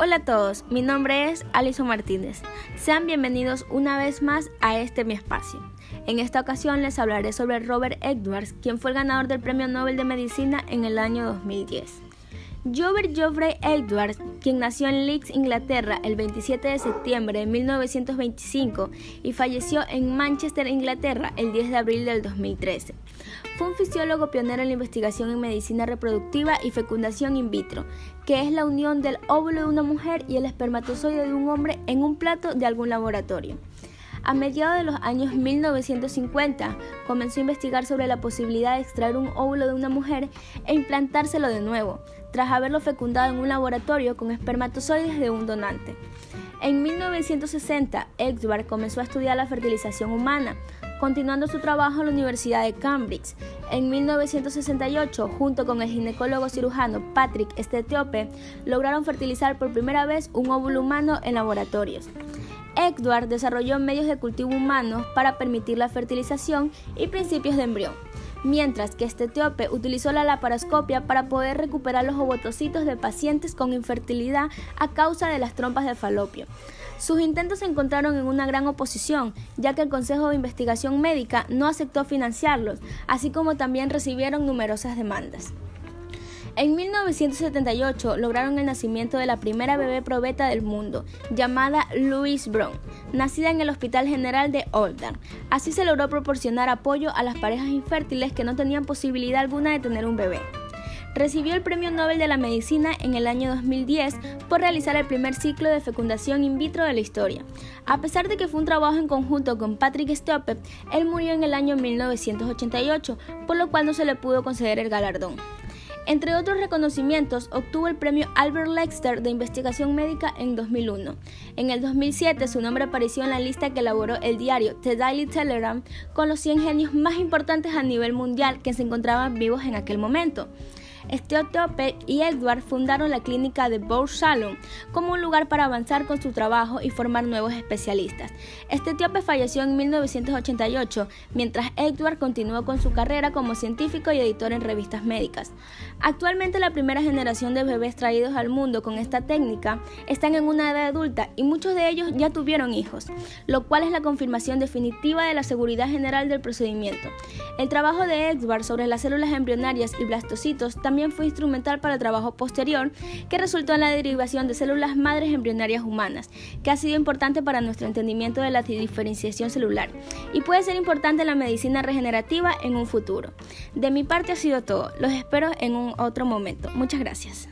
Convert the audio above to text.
Hola a todos, mi nombre es Alison Martínez. Sean bienvenidos una vez más a este mi espacio. En esta ocasión les hablaré sobre Robert Edwards, quien fue el ganador del Premio Nobel de Medicina en el año 2010. Robert Geoffrey Edwards, quien nació en Leeds, Inglaterra, el 27 de septiembre de 1925 y falleció en Manchester, Inglaterra, el 10 de abril del 2013. Fue un fisiólogo pionero en la investigación en medicina reproductiva y fecundación in vitro, que es la unión del óvulo de una mujer y el espermatozoide de un hombre en un plato de algún laboratorio. A mediados de los años 1950 comenzó a investigar sobre la posibilidad de extraer un óvulo de una mujer e implantárselo de nuevo, tras haberlo fecundado en un laboratorio con espermatozoides de un donante. En 1960, Edward comenzó a estudiar la fertilización humana, continuando su trabajo en la Universidad de Cambridge. En 1968, junto con el ginecólogo cirujano Patrick Stetiope, lograron fertilizar por primera vez un óvulo humano en laboratorios. Edward desarrolló medios de cultivo humanos para permitir la fertilización y principios de embrión mientras que este etíope utilizó la laparoscopia para poder recuperar los ovotocitos de pacientes con infertilidad a causa de las trompas de falopio. Sus intentos se encontraron en una gran oposición, ya que el Consejo de Investigación Médica no aceptó financiarlos, así como también recibieron numerosas demandas. En 1978 lograron el nacimiento de la primera bebé probeta del mundo, llamada Louise Brown, nacida en el Hospital General de Oldham. Así se logró proporcionar apoyo a las parejas infértiles que no tenían posibilidad alguna de tener un bebé. Recibió el Premio Nobel de la Medicina en el año 2010 por realizar el primer ciclo de fecundación in vitro de la historia. A pesar de que fue un trabajo en conjunto con Patrick Stoppet, él murió en el año 1988, por lo cual no se le pudo conceder el galardón. Entre otros reconocimientos, obtuvo el premio Albert Lexter de Investigación Médica en 2001. En el 2007, su nombre apareció en la lista que elaboró el diario The Daily Telegram con los 100 genios más importantes a nivel mundial que se encontraban vivos en aquel momento. Tope y Edward fundaron la clínica de Bow Salon como un lugar para avanzar con su trabajo y formar nuevos especialistas. Este falleció en 1988, mientras Edward continuó con su carrera como científico y editor en revistas médicas. Actualmente la primera generación de bebés traídos al mundo con esta técnica están en una edad adulta y muchos de ellos ya tuvieron hijos, lo cual es la confirmación definitiva de la seguridad general del procedimiento. El trabajo de Edward sobre las células embrionarias y blastocitos fue instrumental para el trabajo posterior que resultó en la derivación de células madres embrionarias humanas, que ha sido importante para nuestro entendimiento de la diferenciación celular y puede ser importante en la medicina regenerativa en un futuro. De mi parte ha sido todo, los espero en un otro momento. Muchas gracias.